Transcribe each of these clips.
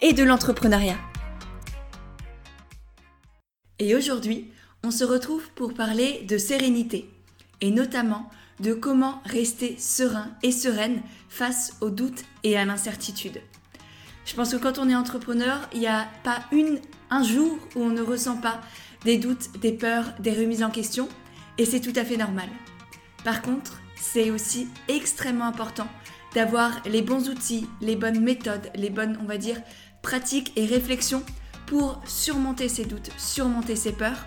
et de l'entrepreneuriat. Et aujourd'hui, on se retrouve pour parler de sérénité et notamment de comment rester serein et sereine face aux doutes et à l'incertitude. Je pense que quand on est entrepreneur, il n'y a pas une, un jour où on ne ressent pas des doutes, des peurs, des remises en question, et c'est tout à fait normal. Par contre, c'est aussi extrêmement important d'avoir les bons outils, les bonnes méthodes, les bonnes, on va dire, pratiques et réflexions pour surmonter ces doutes, surmonter ces peurs.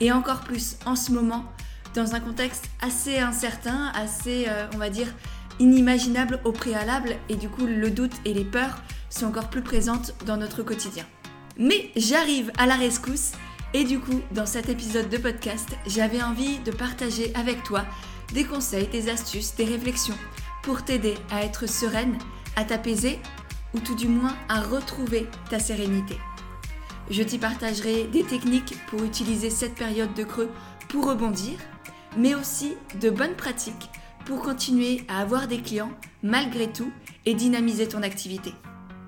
Et encore plus en ce moment, dans un contexte assez incertain, assez, euh, on va dire, inimaginable au préalable. Et du coup, le doute et les peurs sont encore plus présentes dans notre quotidien. Mais j'arrive à la rescousse. Et du coup, dans cet épisode de podcast, j'avais envie de partager avec toi des conseils, des astuces, des réflexions pour t'aider à être sereine, à t'apaiser ou tout du moins à retrouver ta sérénité. Je t'y partagerai des techniques pour utiliser cette période de creux pour rebondir, mais aussi de bonnes pratiques pour continuer à avoir des clients malgré tout et dynamiser ton activité.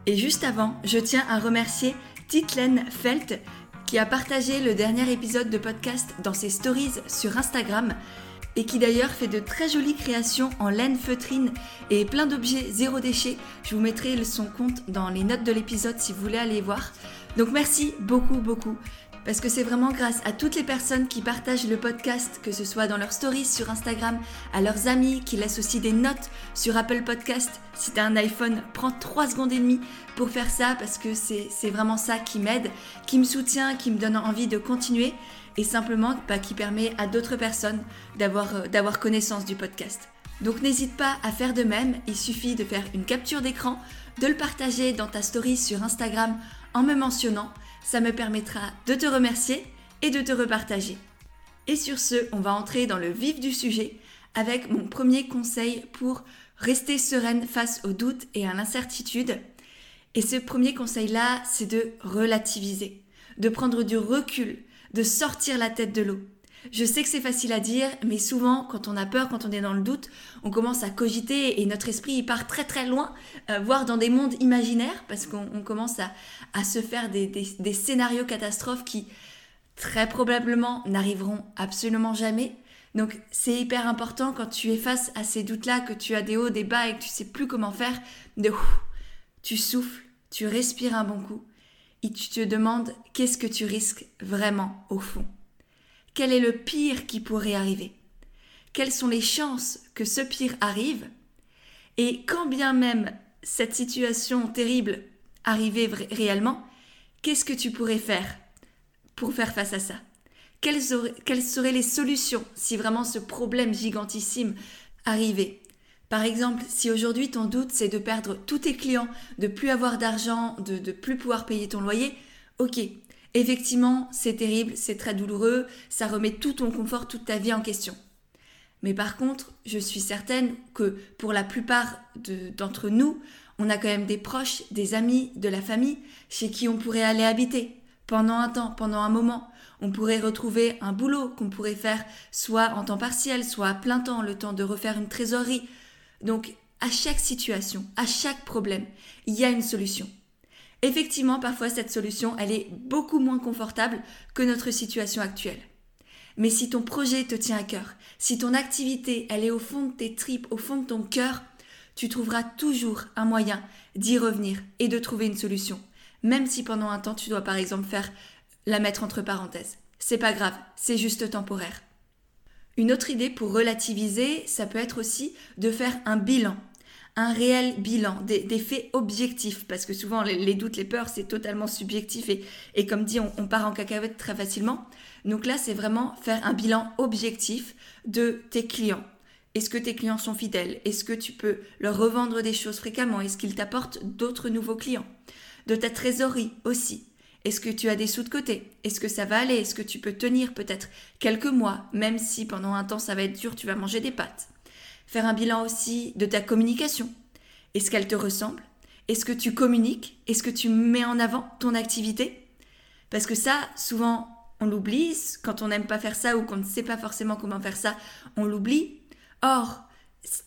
Et juste avant, je tiens à remercier Titlen Felt qui a partagé le dernier épisode de podcast dans ses stories sur Instagram et qui d'ailleurs fait de très jolies créations en laine feutrine et plein d'objets zéro déchet. Je vous mettrai son compte dans les notes de l'épisode si vous voulez aller voir. Donc merci beaucoup beaucoup parce que c'est vraiment grâce à toutes les personnes qui partagent le podcast, que ce soit dans leurs stories sur Instagram, à leurs amis, qui laissent aussi des notes sur Apple Podcast. Si tu as un iPhone, prends 3 secondes et demie pour faire ça parce que c'est vraiment ça qui m'aide, qui me soutient, qui me donne envie de continuer et simplement bah, qui permet à d'autres personnes euh, d'avoir connaissance du podcast. Donc n'hésite pas à faire de même, il suffit de faire une capture d'écran, de le partager dans ta story sur Instagram en me mentionnant ça me permettra de te remercier et de te repartager. Et sur ce, on va entrer dans le vif du sujet avec mon premier conseil pour rester sereine face aux doutes et à l'incertitude. Et ce premier conseil-là, c'est de relativiser, de prendre du recul, de sortir la tête de l'eau. Je sais que c'est facile à dire, mais souvent, quand on a peur, quand on est dans le doute, on commence à cogiter et notre esprit part très très loin, euh, voire dans des mondes imaginaires, parce qu'on commence à, se faire des, scénarios catastrophes qui, très probablement, n'arriveront absolument jamais. Donc, c'est hyper important quand tu es face à ces doutes-là, que tu as des hauts, des bas et que tu sais plus comment faire, de tu souffles, tu respires un bon coup et tu te demandes qu'est-ce que tu risques vraiment au fond. Quel est le pire qui pourrait arriver? Quelles sont les chances que ce pire arrive? Et quand bien même cette situation terrible arrivait réellement, qu'est-ce que tu pourrais faire pour faire face à ça? Quelles, seraient les solutions si vraiment ce problème gigantissime arrivait? Par exemple, si aujourd'hui ton doute c'est de perdre tous tes clients, de plus avoir d'argent, de ne plus pouvoir payer ton loyer, ok, Effectivement, c'est terrible, c'est très douloureux, ça remet tout ton confort, toute ta vie en question. Mais par contre, je suis certaine que pour la plupart d'entre nous, on a quand même des proches, des amis, de la famille chez qui on pourrait aller habiter pendant un temps, pendant un moment. On pourrait retrouver un boulot qu'on pourrait faire soit en temps partiel, soit à plein temps, le temps de refaire une trésorerie. Donc, à chaque situation, à chaque problème, il y a une solution. Effectivement, parfois cette solution, elle est beaucoup moins confortable que notre situation actuelle. Mais si ton projet te tient à cœur, si ton activité, elle est au fond de tes tripes, au fond de ton cœur, tu trouveras toujours un moyen d'y revenir et de trouver une solution. Même si pendant un temps tu dois par exemple faire la mettre entre parenthèses. C'est pas grave, c'est juste temporaire. Une autre idée pour relativiser, ça peut être aussi de faire un bilan un réel bilan, des, faits objectifs, parce que souvent les, doutes, les peurs, c'est totalement subjectif et, et comme dit, on, part en cacahuète très facilement. Donc là, c'est vraiment faire un bilan objectif de tes clients. Est-ce que tes clients sont fidèles? Est-ce que tu peux leur revendre des choses fréquemment? Est-ce qu'ils t'apportent d'autres nouveaux clients? De ta trésorerie aussi. Est-ce que tu as des sous de côté? Est-ce que ça va aller? Est-ce que tu peux tenir peut-être quelques mois, même si pendant un temps ça va être dur, tu vas manger des pâtes? Faire un bilan aussi de ta communication. Est-ce qu'elle te ressemble? Est-ce que tu communiques? Est-ce que tu mets en avant ton activité? Parce que ça, souvent, on l'oublie. Quand on n'aime pas faire ça ou qu'on ne sait pas forcément comment faire ça, on l'oublie. Or,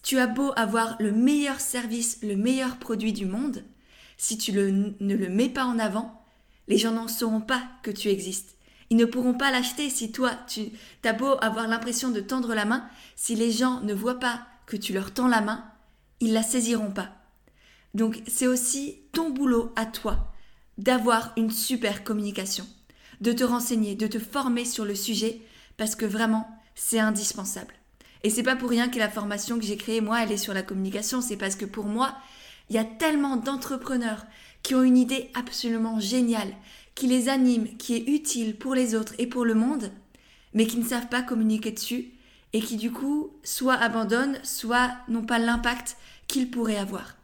tu as beau avoir le meilleur service, le meilleur produit du monde, si tu ne le mets pas en avant, les gens n'en sauront pas que tu existes. Ils ne pourront pas l'acheter si toi, tu as beau avoir l'impression de tendre la main, si les gens ne voient pas que tu leur tends la main, ils la saisiront pas. Donc c'est aussi ton boulot à toi d'avoir une super communication, de te renseigner, de te former sur le sujet parce que vraiment c'est indispensable. Et c'est pas pour rien que la formation que j'ai créée moi, elle est sur la communication, c'est parce que pour moi, il y a tellement d'entrepreneurs qui ont une idée absolument géniale, qui les anime, qui est utile pour les autres et pour le monde, mais qui ne savent pas communiquer dessus et qui du coup soit abandonnent, soit n'ont pas l'impact qu'ils pourraient avoir.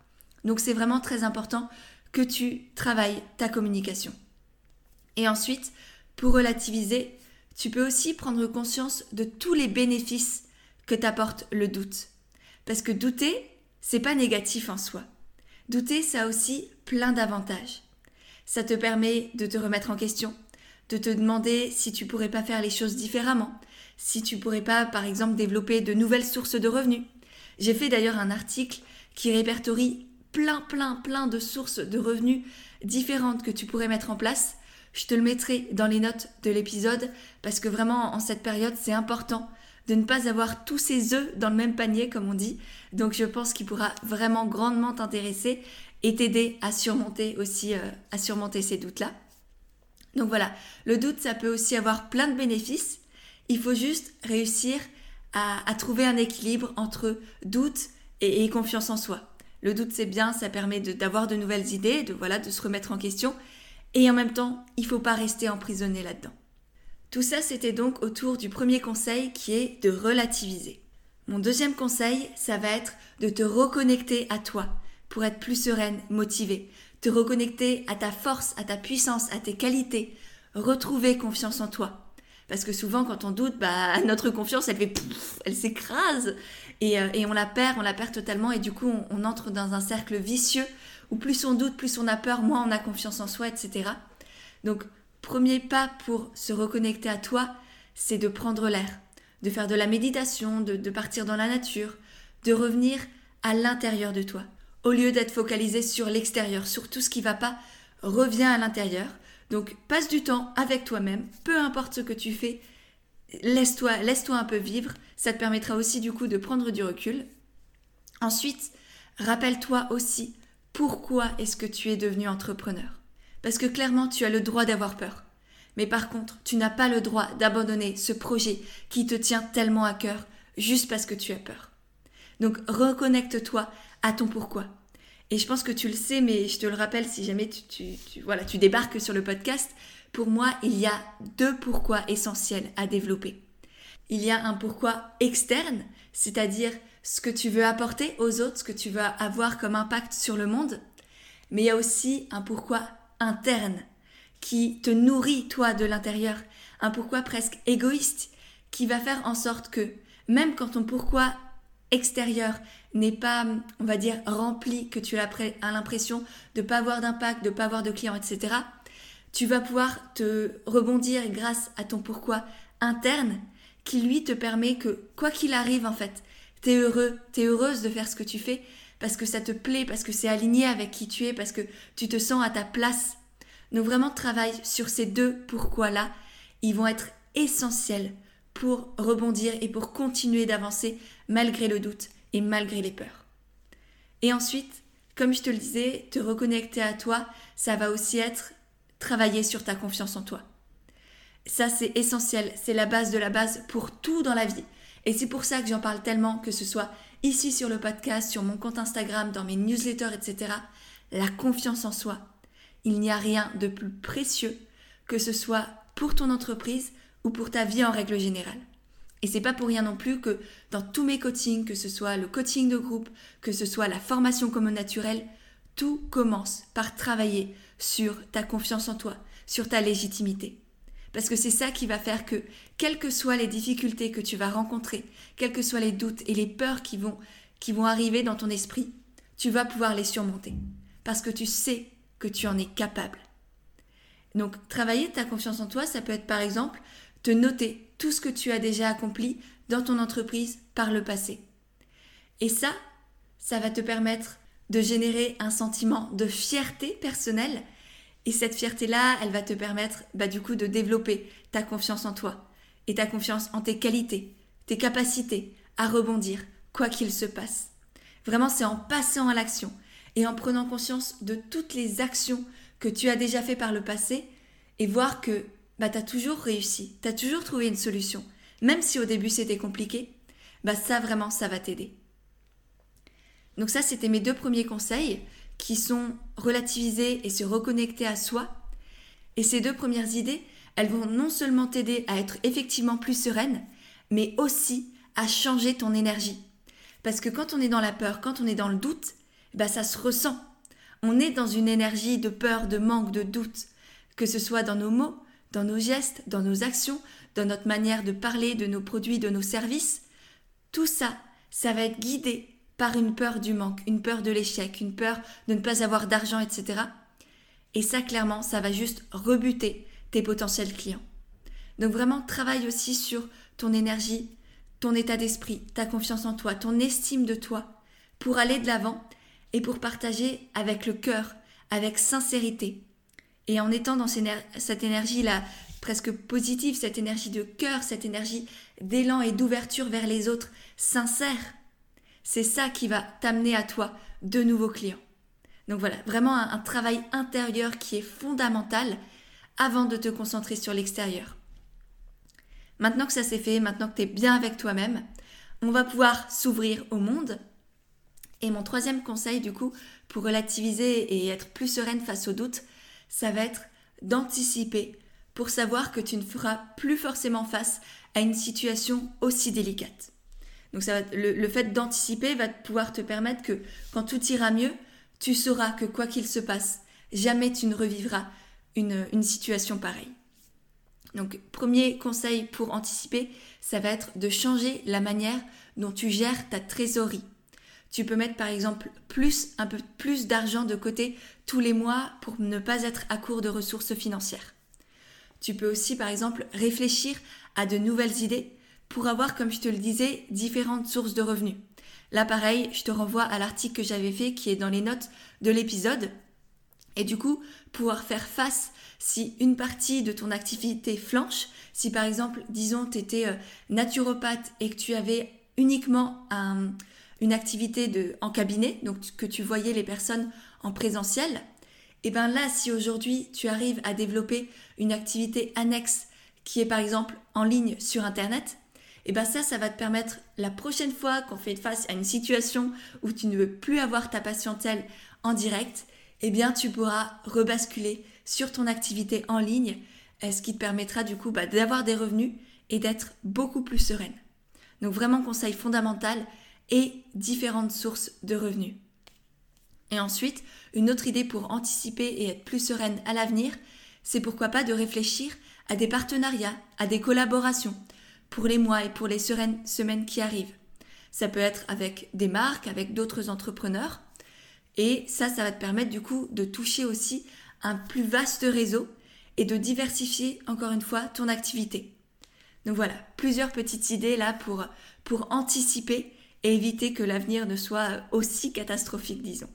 Donc c'est vraiment très important que tu travailles ta communication. Et ensuite, pour relativiser, tu peux aussi prendre conscience de tous les bénéfices que t'apporte le doute. Parce que douter, c'est pas négatif en soi. Douter, ça a aussi plein d'avantages. Ça te permet de te remettre en question, de te demander si tu pourrais pas faire les choses différemment, si tu pourrais pas, par exemple, développer de nouvelles sources de revenus. J'ai fait d'ailleurs un article qui répertorie plein, plein, plein de sources de revenus différentes que tu pourrais mettre en place. Je te le mettrai dans les notes de l'épisode parce que vraiment en cette période c'est important de ne pas avoir tous ses œufs dans le même panier, comme on dit. Donc je pense qu'il pourra vraiment grandement t'intéresser et t'aider à surmonter aussi, euh, à surmonter ces doutes-là. Donc voilà, le doute, ça peut aussi avoir plein de bénéfices. Il faut juste réussir à, trouver un équilibre entre doute et, confiance en soi. Le doute, c'est bien, ça permet d'avoir de, nouvelles idées, de voilà, de se remettre en question. Et en même temps, il faut pas rester emprisonné là-dedans. Tout ça, c'était donc autour du premier conseil qui est de relativiser. Mon deuxième conseil, ça va être de te reconnecter à toi pour être plus sereine, motivée, te reconnecter à ta force, à ta puissance, à tes qualités, retrouver confiance en toi. Parce que souvent, quand on doute, bah, notre confiance, elle fait elle s'écrase et, euh, et, on la perd, on la perd totalement et du coup, on, entre dans un cercle vicieux où plus on doute, plus on a peur, moins on a confiance en soi, etc. Donc, Premier pas pour se reconnecter à toi, c'est de prendre l'air, de faire de la méditation, de, partir dans la nature, de revenir à l'intérieur de toi. Au lieu d'être focalisé sur l'extérieur, sur tout ce qui va pas, reviens à l'intérieur. Donc passe du temps avec toi-même, peu importe ce que tu fais, laisse-toi laisse-toi un peu vivre, ça te permettra aussi du coup de prendre du recul. Ensuite, rappelle-toi aussi pourquoi est-ce que tu es devenu entrepreneur. Parce que clairement, tu as le droit d'avoir peur. Mais par contre, tu n'as pas le droit d'abandonner ce projet qui te tient tellement à cœur juste parce que tu as peur. Donc reconnecte-toi à ton pourquoi. Et je pense que tu le sais, mais je te le rappelle si jamais tu, voilà, tu débarques sur le podcast. Pour moi, il y a deux pourquoi essentiels à développer. Il y a un pourquoi externe, c'est-à-dire ce que tu veux apporter aux autres, ce que tu veux avoir comme impact sur le monde. Mais il y a aussi un pourquoi interne qui te nourrit toi de l'intérieur, un pourquoi presque égoïste qui va faire en sorte que même quand ton pourquoi extérieur n'est pas, on va dire, rempli, que tu as l'impression de ne pas avoir d'impact, de ne pas avoir de clients, etc., tu vas pouvoir te rebondir grâce à ton pourquoi interne qui lui te permet que quoi qu'il arrive en fait, tu es heureux, tu es heureuse de faire ce que tu fais parce que ça te plaît, parce que c'est aligné avec qui tu es, parce que tu te sens à ta place. Donc vraiment travaille sur ces deux pourquoi-là. Ils vont être essentiels pour rebondir et pour continuer d'avancer malgré le doute et malgré les peurs. Et ensuite, comme je te le disais, te reconnecter à toi, ça va aussi être travailler sur ta confiance en toi. Ça, c'est essentiel, c'est la base de la base pour tout dans la vie. Et c'est pour ça que j'en parle tellement, que ce soit ici sur le podcast, sur mon compte Instagram, dans mes newsletters, etc. La confiance en soi. Il n'y a rien de plus précieux que ce soit pour ton entreprise ou pour ta vie en règle générale. Et c'est pas pour rien non plus que dans tous mes coachings, que ce soit le coaching de groupe, que ce soit la formation comme naturel, tout commence par travailler sur ta confiance en toi, sur ta légitimité. Parce que c'est ça qui va faire que, quelles que soient les difficultés que tu vas rencontrer, quels que soient les doutes et les peurs qui vont, qui vont arriver dans ton esprit, tu vas pouvoir les surmonter. Parce que tu sais que tu en es capable. Donc, travailler ta confiance en toi, ça peut être par exemple te noter tout ce que tu as déjà accompli dans ton entreprise par le passé. Et ça, ça va te permettre de générer un sentiment de fierté personnelle. Et cette fierté-là, elle va te permettre bah, du coup de développer ta confiance en toi et ta confiance en tes qualités, tes capacités à rebondir, quoi qu'il se passe. Vraiment, c'est en passant à l'action et en prenant conscience de toutes les actions que tu as déjà fait par le passé et voir que bah, tu as toujours réussi, tu as toujours trouvé une solution. Même si au début c'était compliqué, bah ça vraiment, ça va t'aider. Donc ça, c'était mes deux premiers conseils qui sont relativiser et se reconnecter à soi. Et ces deux premières idées, elles vont non seulement t'aider à être effectivement plus sereine, mais aussi à changer ton énergie. Parce que quand on est dans la peur, quand on est dans le doute, bah ça se ressent. On est dans une énergie de peur, de manque, de doute, que ce soit dans nos mots, dans nos gestes, dans nos actions, dans notre manière de parler de nos produits, de nos services. Tout ça, ça va être guidé par une peur du manque, une peur de l'échec, une peur de ne pas avoir d'argent, etc. Et ça, clairement, ça va juste rebuter tes potentiels clients. Donc vraiment, travaille aussi sur ton énergie, ton état d'esprit, ta confiance en toi, ton estime de toi, pour aller de l'avant et pour partager avec le cœur, avec sincérité. Et en étant dans cette énergie-là presque positive, cette énergie de cœur, cette énergie d'élan et d'ouverture vers les autres, sincère, c'est ça qui va t'amener à toi de nouveaux clients. Donc voilà, vraiment un, travail intérieur qui est fondamental avant de te concentrer sur l'extérieur. Maintenant que ça s'est fait, maintenant que tu es bien avec toi-même, on va pouvoir s'ouvrir au monde. Et mon troisième conseil, du coup, pour relativiser et être plus sereine face aux doutes, ça va être d'anticiper pour savoir que tu ne feras plus forcément face à une situation aussi délicate. Donc le, fait d'anticiper va pouvoir te permettre que quand tout ira mieux, tu sauras que quoi qu'il se passe, jamais tu ne revivras une, une situation pareille. Donc premier conseil pour anticiper, ça va être de changer la manière dont tu gères ta trésorerie. Tu peux mettre par exemple plus, un peu plus d'argent de côté tous les mois pour ne pas être à court de ressources financières. Tu peux aussi par exemple réfléchir à de nouvelles idées pour avoir, comme je te le disais, différentes sources de revenus. Là, pareil, je te renvoie à l'article que j'avais fait qui est dans les notes de l'épisode. Et du coup, pouvoir faire face si une partie de ton activité flanche, si par exemple, disons, tu étais euh, naturopathe et que tu avais uniquement une activité en cabinet, donc que tu voyais les personnes en présentiel, et eh bien là, si aujourd'hui tu arrives à développer une activité annexe qui est par exemple en ligne sur Internet, et bien ça, ça va te permettre la prochaine fois qu'on fait face à une situation où tu ne veux plus avoir ta patientèle en direct, et bien tu pourras rebasculer sur ton activité en ligne, euh, ce qui te permettra du coup bah, d'avoir des revenus et d'être beaucoup plus sereine. Donc vraiment conseil fondamental et différentes sources de revenus. Et ensuite, une autre idée pour anticiper et être plus sereine à l'avenir, c'est pourquoi pas de réfléchir à des partenariats, à des collaborations pour les mois et pour les semaines qui arrivent. Ça peut être avec des marques, avec d'autres entrepreneurs. Et ça, ça va te permettre du coup de toucher aussi un plus vaste réseau et de diversifier encore une fois ton activité. Donc voilà, plusieurs petites idées là pour, pour anticiper et éviter que l'avenir ne soit aussi catastrophique, disons.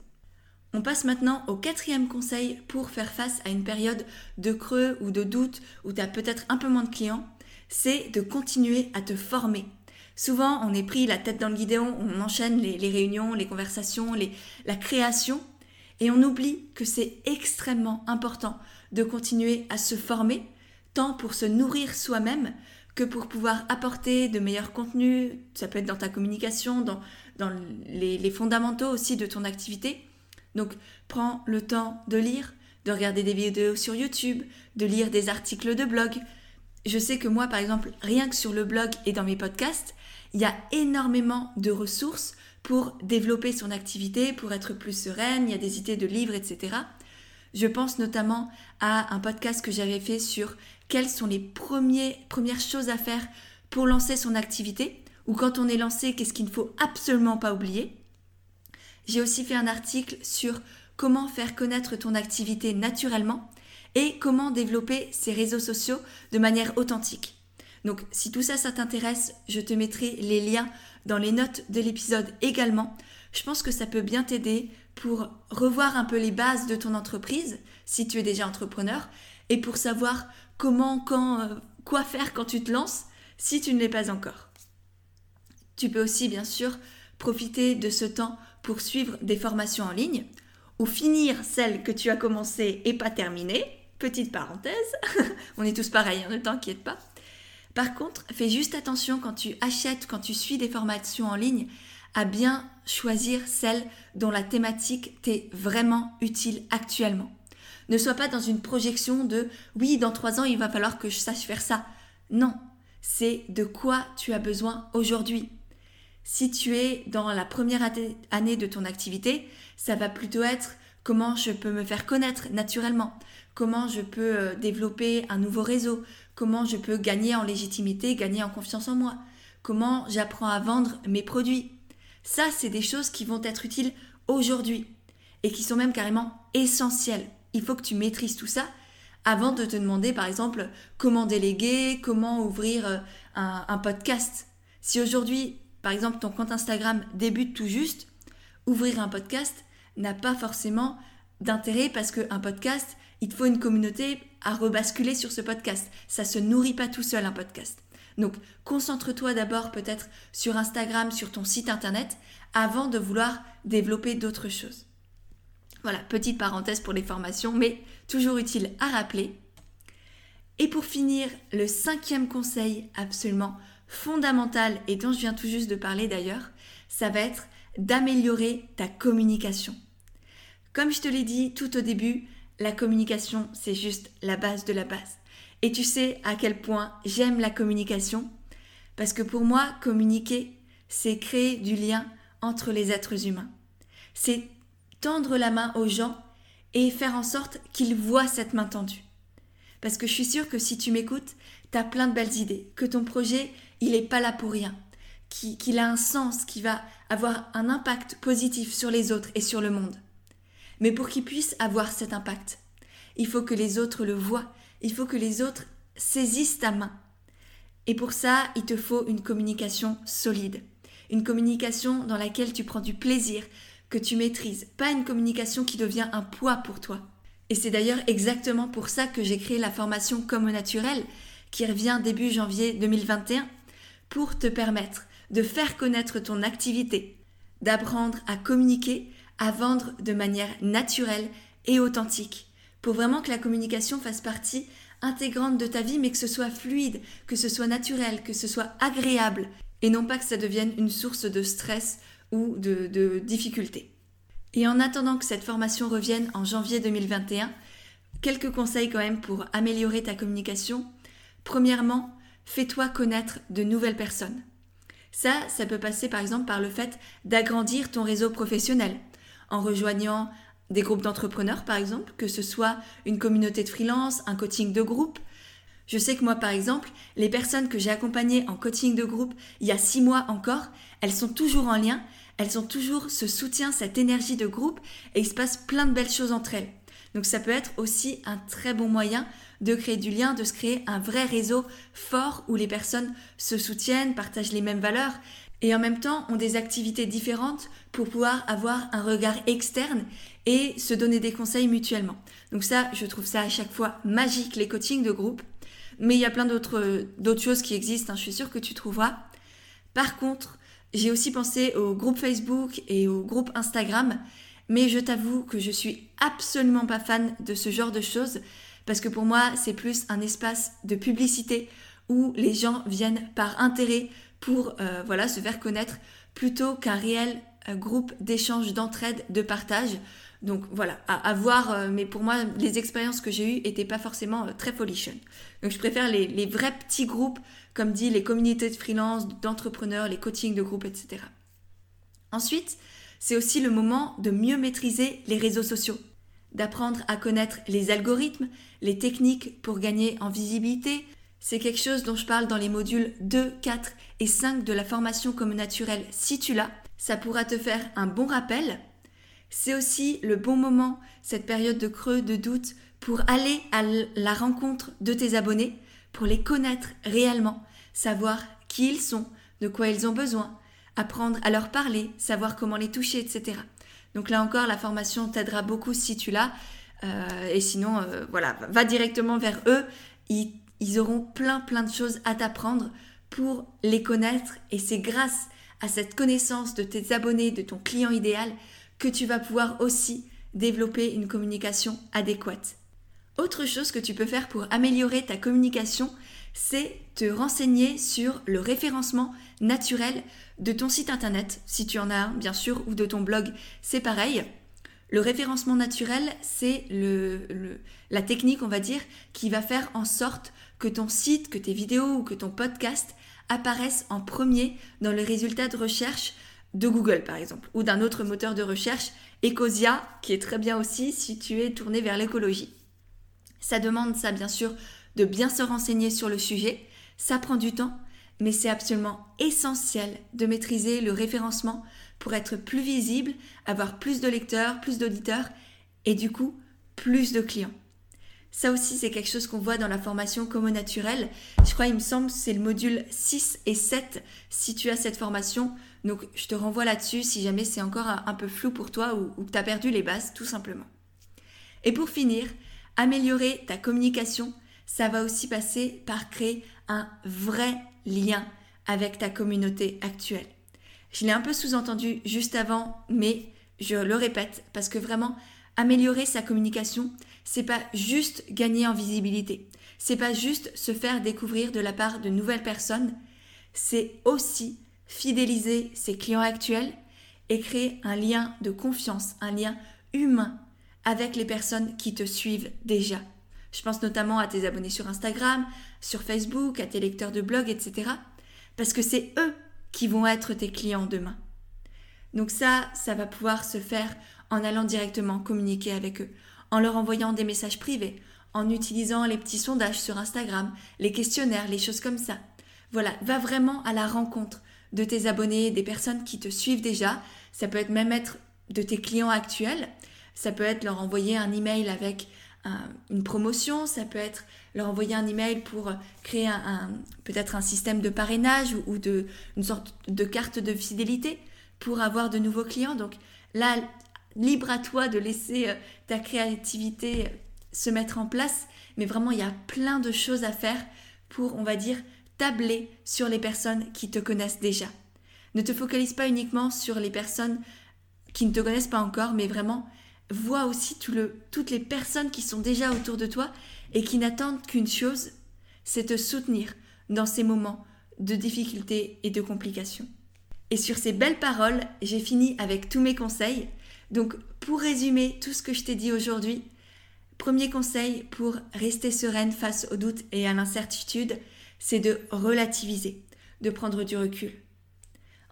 On passe maintenant au quatrième conseil pour faire face à une période de creux ou de doute où tu as peut-être un peu moins de clients c'est de continuer à te former. Souvent, on est pris la tête dans le guidon, on enchaîne les, réunions, les conversations, la création, et on oublie que c'est extrêmement important de continuer à se former, tant pour se nourrir soi-même que pour pouvoir apporter de meilleurs contenus, ça peut être dans ta communication, dans, les, les fondamentaux aussi de ton activité. Donc prends le temps de lire, de regarder des vidéos sur YouTube, de lire des articles de blog, je sais que moi, par exemple, rien que sur le blog et dans mes podcasts, il y a énormément de ressources pour développer son activité, pour être plus sereine, il y a des idées de livres, etc. Je pense notamment à un podcast que j'avais fait sur quelles sont les premières choses à faire pour lancer son activité, ou quand on est lancé, qu'est-ce qu'il ne faut absolument pas oublier. J'ai aussi fait un article sur comment faire connaître ton activité naturellement et comment développer ses réseaux sociaux de manière authentique. Donc si tout ça, ça t'intéresse, je te mettrai les liens dans les notes de l'épisode également. Je pense que ça peut bien t'aider pour revoir un peu les bases de ton entreprise, si tu es déjà entrepreneur, et pour savoir comment, quand, euh, quoi faire quand tu te lances, si tu ne l'es pas encore. Tu peux aussi, bien sûr, profiter de ce temps pour suivre des formations en ligne ou finir celles que tu as commencées et pas terminées. Petite parenthèse, on est tous pareils, hein, ne t'inquiète pas. Par contre, fais juste attention quand tu achètes, quand tu suis des formations en ligne, à bien choisir celles dont la thématique t'est vraiment utile actuellement. Ne sois pas dans une projection de oui, dans trois ans, il va falloir que je sache faire ça. Non, c'est de quoi tu as besoin aujourd'hui. Si tu es dans la première année de ton activité, ça va plutôt être comment je peux me faire connaître naturellement, comment je peux euh, développer un nouveau réseau, comment je peux gagner en légitimité, gagner en confiance en moi, comment j'apprends à vendre mes produits. Ça, c'est des choses qui vont être utiles aujourd'hui et qui sont même carrément essentielles. Il faut que tu maîtrises tout ça avant de te demander, par exemple, comment déléguer, comment ouvrir euh, un, un podcast. Si aujourd'hui par exemple, ton compte Instagram débute tout juste, ouvrir un podcast n'a pas forcément d'intérêt parce qu'un podcast, il te faut une communauté à rebasculer sur ce podcast. Ça se nourrit pas tout seul un podcast. Donc, concentre-toi d'abord peut-être sur Instagram, sur ton site internet, avant de vouloir développer d'autres choses. Voilà, petite parenthèse pour les formations, mais toujours utile à rappeler. Et pour finir, le cinquième conseil absolument fondamentale et dont je viens tout juste de parler d'ailleurs, ça va être d'améliorer ta communication. Comme je te l'ai dit tout au début, la communication, c'est juste la base de la base. Et tu sais à quel point j'aime la communication Parce que pour moi, communiquer, c'est créer du lien entre les êtres humains. C'est tendre la main aux gens et faire en sorte qu'ils voient cette main tendue. Parce que je suis sûre que si tu m'écoutes, tu as plein de belles idées, que ton projet, il n'est pas là pour rien, qu'il a un sens, qui va avoir un impact positif sur les autres et sur le monde. Mais pour qu'il puisse avoir cet impact, il faut que les autres le voient, il faut que les autres saisissent ta main. Et pour ça, il te faut une communication solide, une communication dans laquelle tu prends du plaisir, que tu maîtrises, pas une communication qui devient un poids pour toi. Et c'est d'ailleurs exactement pour ça que j'ai créé la formation Comme naturel, qui revient début janvier 2021 pour te permettre de faire connaître ton activité, d'apprendre à communiquer, à vendre de manière naturelle et authentique, pour vraiment que la communication fasse partie intégrante de ta vie, mais que ce soit fluide, que ce soit naturel, que ce soit agréable, et non pas que ça devienne une source de stress ou de, difficultés. Et en attendant que cette formation revienne en janvier 2021, quelques conseils quand même pour améliorer ta communication. Premièrement, fais-toi connaître de nouvelles personnes. Ça, ça peut passer par exemple par le fait d'agrandir ton réseau professionnel en rejoignant des groupes d'entrepreneurs par exemple, que ce soit une communauté de freelance, un coaching de groupe. Je sais que moi par exemple, les personnes que j'ai accompagnées en coaching de groupe il y a six mois encore, elles sont toujours en lien, elles ont toujours ce soutien, cette énergie de groupe et il se passe plein de belles choses entre elles. Donc ça peut être aussi un très bon moyen de créer du lien, de se créer un vrai réseau fort où les personnes se soutiennent, partagent les mêmes valeurs et en même temps ont des activités différentes pour pouvoir avoir un regard externe et se donner des conseils mutuellement. Donc ça, je trouve ça à chaque fois magique, les coachings de groupe. Mais il y a plein d'autres choses qui existent, hein, je suis sûre que tu trouveras. Par contre, j'ai aussi pensé au groupe Facebook et au groupe Instagram, mais je t'avoue que je suis absolument pas fan de ce genre de choses parce que pour moi, c'est plus un espace de publicité où les gens viennent par intérêt pour euh, se faire connaître plutôt qu'un réel euh, groupe d'échange, d'entraide, de partage. Donc voilà, à, voir, euh, mais pour moi, les expériences que j'ai eues n'étaient pas forcément très folichon. Donc je préfère les, les, vrais petits groupes, comme dit les communautés de freelance, d'entrepreneurs, les coachings de groupe, etc. Ensuite, c'est aussi le moment de mieux maîtriser les réseaux sociaux d'apprendre à connaître les algorithmes, les techniques pour gagner en visibilité. C'est quelque chose dont je parle dans les modules 2, 4 et 5 de la formation comme naturelle si tu l'as. Ça pourra te faire un bon rappel. C'est aussi le bon moment, cette période de creux, de doute, pour aller à la rencontre de tes abonnés, pour les connaître réellement, savoir qui ils sont, de quoi ils ont besoin, apprendre à leur parler, savoir comment les toucher, etc. Donc là encore, la formation t'aidera beaucoup si tu l'as. Euh, et sinon, euh, voilà, va directement vers eux. Ils, ils auront plein, plein de choses à t'apprendre pour les connaître. Et c'est grâce à cette connaissance de tes abonnés, de ton client idéal, que tu vas pouvoir aussi développer une communication adéquate. Autre chose que tu peux faire pour améliorer ta communication, c'est te renseigner sur le référencement naturel de ton site internet, si tu en as un bien sûr, ou de ton blog, c'est pareil. Le référencement naturel, c'est la technique, on va dire, qui va faire en sorte que ton site, que tes vidéos ou que ton podcast apparaissent en premier dans le résultat de recherche de Google, par exemple, ou d'un autre moteur de recherche, Ecosia, qui est très bien aussi si tu es tourné vers l'écologie. Ça demande ça, bien sûr, de bien se renseigner sur le sujet. Ça prend du temps, mais c'est absolument essentiel de maîtriser le référencement pour être plus visible, avoir plus de lecteurs, plus d'auditeurs et du coup plus de clients. Ça aussi, c'est quelque chose qu'on voit dans la formation Como Naturel. Je crois, il me semble, c'est le module 6 et 7 si tu as cette formation. Donc, je te renvoie là-dessus si jamais c'est encore un peu flou pour toi ou, ou que tu as perdu les bases, tout simplement. Et pour finir, améliorer ta communication, ça va aussi passer par créer un vrai lien avec ta communauté actuelle. Je l'ai un peu sous-entendu juste avant, mais je le répète parce que vraiment, améliorer sa communication, c'est pas juste gagner en visibilité. C'est pas juste se faire découvrir de la part de nouvelles personnes. C'est aussi fidéliser ses clients actuels et créer un lien de confiance, un lien humain avec les personnes qui te suivent déjà. Je pense notamment à tes abonnés sur Instagram, sur Facebook, à tes lecteurs de blog, etc. Parce que c'est eux qui vont être tes clients demain. Donc ça, ça va pouvoir se faire en allant directement communiquer avec eux, en leur envoyant des messages privés, en utilisant les petits sondages sur Instagram, les questionnaires, les choses comme ça. Voilà, va vraiment à la rencontre de tes abonnés, des personnes qui te suivent déjà. Ça peut être même être de tes clients actuels. Ça peut être leur envoyer un email avec une promotion, ça peut être leur envoyer un email pour créer un, peut-être un système de parrainage ou, de une sorte de carte de fidélité pour avoir de nouveaux clients. Donc là, libre à toi de laisser euh, ta créativité se mettre en place, mais vraiment il y a plein de choses à faire pour, on va dire, tabler sur les personnes qui te connaissent déjà. Ne te focalise pas uniquement sur les personnes qui ne te connaissent pas encore, mais vraiment vois aussi toutes les personnes qui sont déjà autour de toi et qui n'attendent qu'une chose, c'est te soutenir dans ces moments de difficultés et de complications. Et sur ces belles paroles, j'ai fini avec tous mes conseils. Donc pour résumer tout ce que je t'ai dit aujourd'hui, premier conseil pour rester sereine face aux doutes et à l'incertitude, c'est de relativiser, de prendre du recul.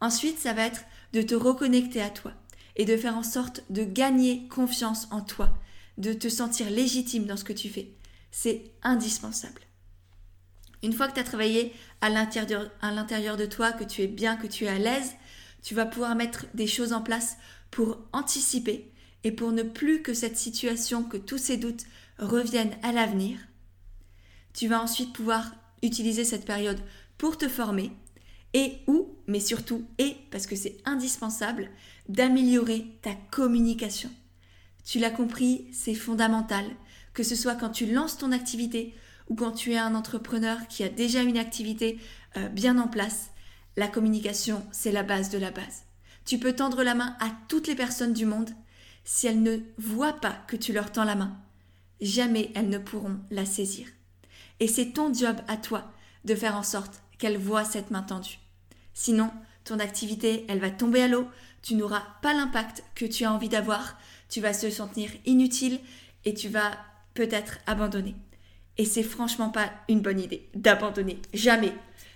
Ensuite, ça va être de te reconnecter à toi et de faire en sorte de gagner confiance en toi, de te sentir légitime dans ce que tu fais. C'est indispensable. Une fois que tu as travaillé à l'intérieur de toi, que tu es bien, que tu es à l'aise, tu vas pouvoir mettre des choses en place pour anticiper et pour ne plus que cette situation, que tous ces doutes reviennent à l'avenir. Tu vas ensuite pouvoir utiliser cette période pour te former et ou, mais surtout et, parce que c'est indispensable, d'améliorer ta communication. Tu l'as compris, c'est fondamental, que ce soit quand tu lances ton activité ou quand tu es un entrepreneur qui a déjà une activité euh, bien en place, la communication, c'est la base de la base. Tu peux tendre la main à toutes les personnes du monde. Si elles ne voient pas que tu leur tends la main, jamais elles ne pourront la saisir. Et c'est ton job à toi de faire en sorte qu'elles voient cette main tendue. Sinon, ton activité, elle va tomber à l'eau, tu n'auras pas l'impact que tu as envie d'avoir, tu vas se sentir inutile et tu vas peut-être abandonner. Et c'est franchement pas une bonne idée d'abandonner, jamais.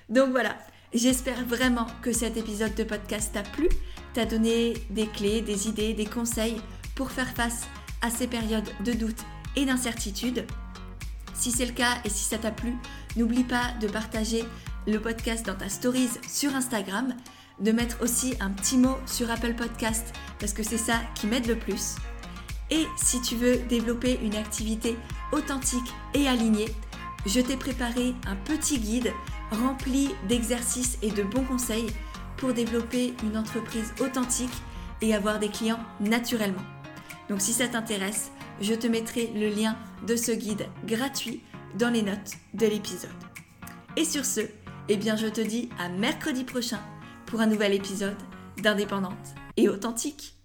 Donc voilà, j'espère vraiment que cet épisode de podcast t'a plu, t'a donné des clés, des idées, des conseils pour faire face à ces périodes de doute et d'incertitude. Si c'est le cas et si ça t'a plu, n'oublie pas de partager le podcast dans ta stories sur Instagram, de mettre aussi un petit mot sur Apple Podcast parce que c'est ça qui m'aide le plus. Et si tu veux développer une activité authentique et alignée, je t'ai préparé un petit guide rempli d'exercices et de bons conseils pour développer une entreprise authentique et avoir des clients naturellement. Donc si ça t'intéresse, je te mettrai le lien de ce guide gratuit dans les notes de l'épisode. Et sur ce, eh bien je te dis à mercredi prochain pour un nouvel épisode d'Indépendante et authentique.